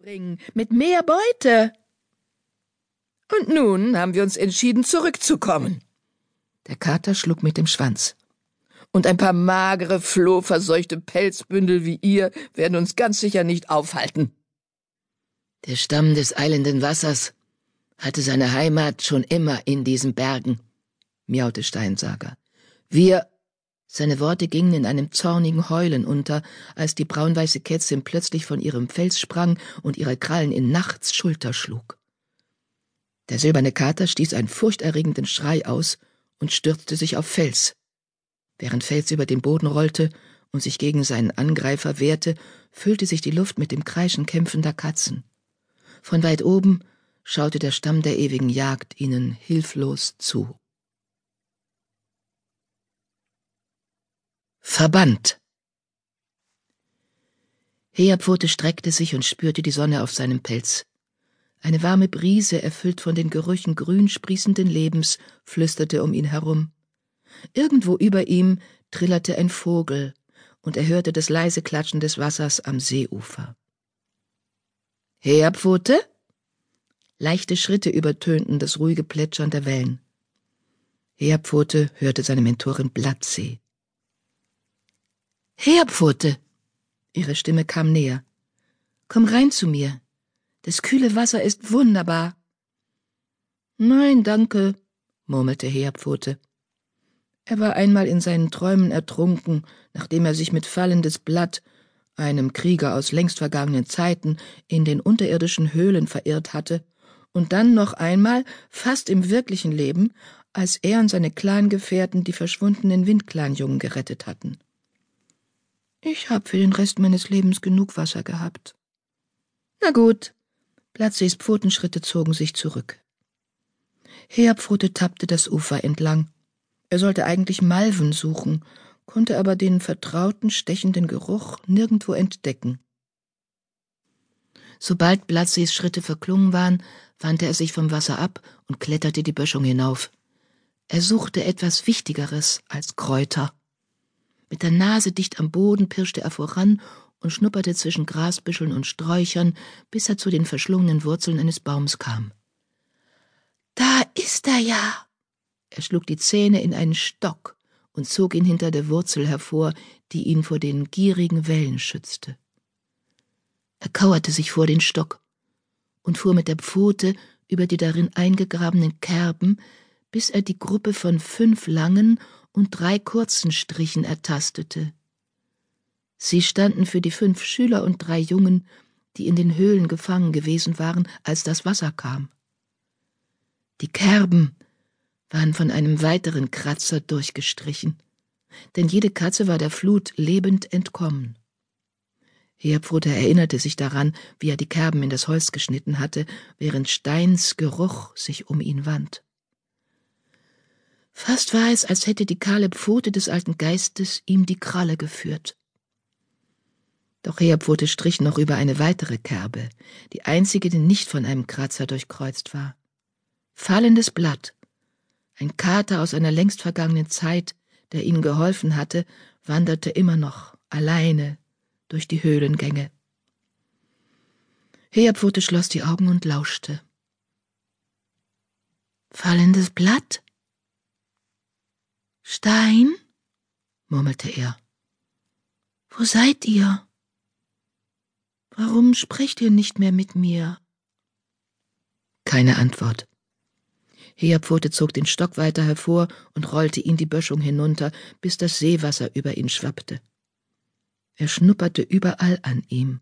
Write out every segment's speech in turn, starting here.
bringen, mit mehr Beute. Und nun haben wir uns entschieden, zurückzukommen. Der Kater schlug mit dem Schwanz. Und ein paar magere, flohverseuchte Pelzbündel wie ihr werden uns ganz sicher nicht aufhalten. Der Stamm des eilenden Wassers hatte seine Heimat schon immer in diesen Bergen, miaute Steinsager. Wir seine Worte gingen in einem zornigen Heulen unter, als die braunweiße Kätzin plötzlich von ihrem Fels sprang und ihre Krallen in Nachts Schulter schlug. Der silberne Kater stieß einen furchterregenden Schrei aus und stürzte sich auf Fels. Während Fels über den Boden rollte und sich gegen seinen Angreifer wehrte, füllte sich die Luft mit dem Kreischen kämpfender Katzen. Von weit oben schaute der Stamm der ewigen Jagd ihnen hilflos zu. Verbannt. Heerpfote streckte sich und spürte die Sonne auf seinem Pelz. Eine warme Brise, erfüllt von den Gerüchen grün sprießenden Lebens, flüsterte um ihn herum. Irgendwo über ihm trillerte ein Vogel, und er hörte das leise Klatschen des Wassers am Seeufer. Heerpfote? Leichte Schritte übertönten das ruhige Plätschern der Wellen. Heerpfote hörte seine Mentorin Blattsee. Heerpfote! Ihre Stimme kam näher. Komm rein zu mir. Das kühle Wasser ist wunderbar. Nein, danke, murmelte Heerpfote. Er war einmal in seinen Träumen ertrunken, nachdem er sich mit fallendes Blatt, einem Krieger aus längst vergangenen Zeiten, in den unterirdischen Höhlen verirrt hatte, und dann noch einmal, fast im wirklichen Leben, als er und seine Clangefährten die verschwundenen Windclanjungen gerettet hatten. Ich hab für den Rest meines Lebens genug Wasser gehabt. Na gut. Platzes Pfotenschritte zogen sich zurück. Heerpfote tappte das Ufer entlang. Er sollte eigentlich Malven suchen, konnte aber den vertrauten, stechenden Geruch nirgendwo entdecken. Sobald Platzes Schritte verklungen waren, wandte er sich vom Wasser ab und kletterte die Böschung hinauf. Er suchte etwas Wichtigeres als Kräuter. Mit der Nase dicht am Boden pirschte er voran und schnupperte zwischen Grasbüscheln und Sträuchern, bis er zu den verschlungenen Wurzeln eines Baums kam. Da ist er ja! Er schlug die Zähne in einen Stock und zog ihn hinter der Wurzel hervor, die ihn vor den gierigen Wellen schützte. Er kauerte sich vor den Stock und fuhr mit der Pfote über die darin eingegrabenen Kerben, bis er die Gruppe von fünf langen und drei kurzen Strichen ertastete. Sie standen für die fünf Schüler und drei Jungen, die in den Höhlen gefangen gewesen waren, als das Wasser kam. Die Kerben waren von einem weiteren Kratzer durchgestrichen, denn jede Katze war der Flut lebend entkommen. Heerpfote erinnerte sich daran, wie er die Kerben in das Holz geschnitten hatte, während Steins Geruch sich um ihn wand. Fast war es, als hätte die kahle Pfote des alten Geistes ihm die Kralle geführt. Doch Heerpfote strich noch über eine weitere Kerbe, die einzige, die nicht von einem Kratzer durchkreuzt war. Fallendes Blatt. Ein Kater aus einer längst vergangenen Zeit, der ihnen geholfen hatte, wanderte immer noch alleine durch die Höhlengänge. Heerpfote schloss die Augen und lauschte. Fallendes Blatt? Stein? murmelte er. Wo seid ihr? Warum sprecht ihr nicht mehr mit mir? Keine Antwort. Heerpfote zog den Stock weiter hervor und rollte ihn die Böschung hinunter, bis das Seewasser über ihn schwappte. Er schnupperte überall an ihm.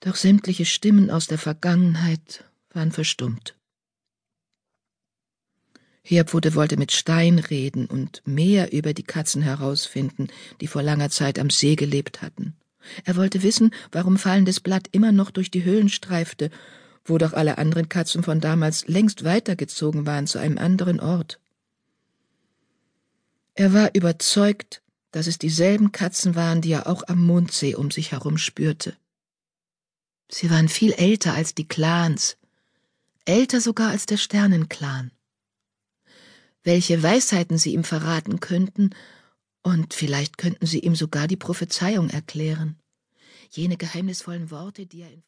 Doch sämtliche Stimmen aus der Vergangenheit waren verstummt. Heerpfote wollte mit Stein reden und mehr über die Katzen herausfinden, die vor langer Zeit am See gelebt hatten. Er wollte wissen, warum fallendes Blatt immer noch durch die Höhlen streifte, wo doch alle anderen Katzen von damals längst weitergezogen waren zu einem anderen Ort. Er war überzeugt, dass es dieselben Katzen waren, die er auch am Mondsee um sich herum spürte. Sie waren viel älter als die Clans, älter sogar als der Sternenclan welche Weisheiten sie ihm verraten könnten, und vielleicht könnten sie ihm sogar die Prophezeiung erklären. jene geheimnisvollen Worte, die er in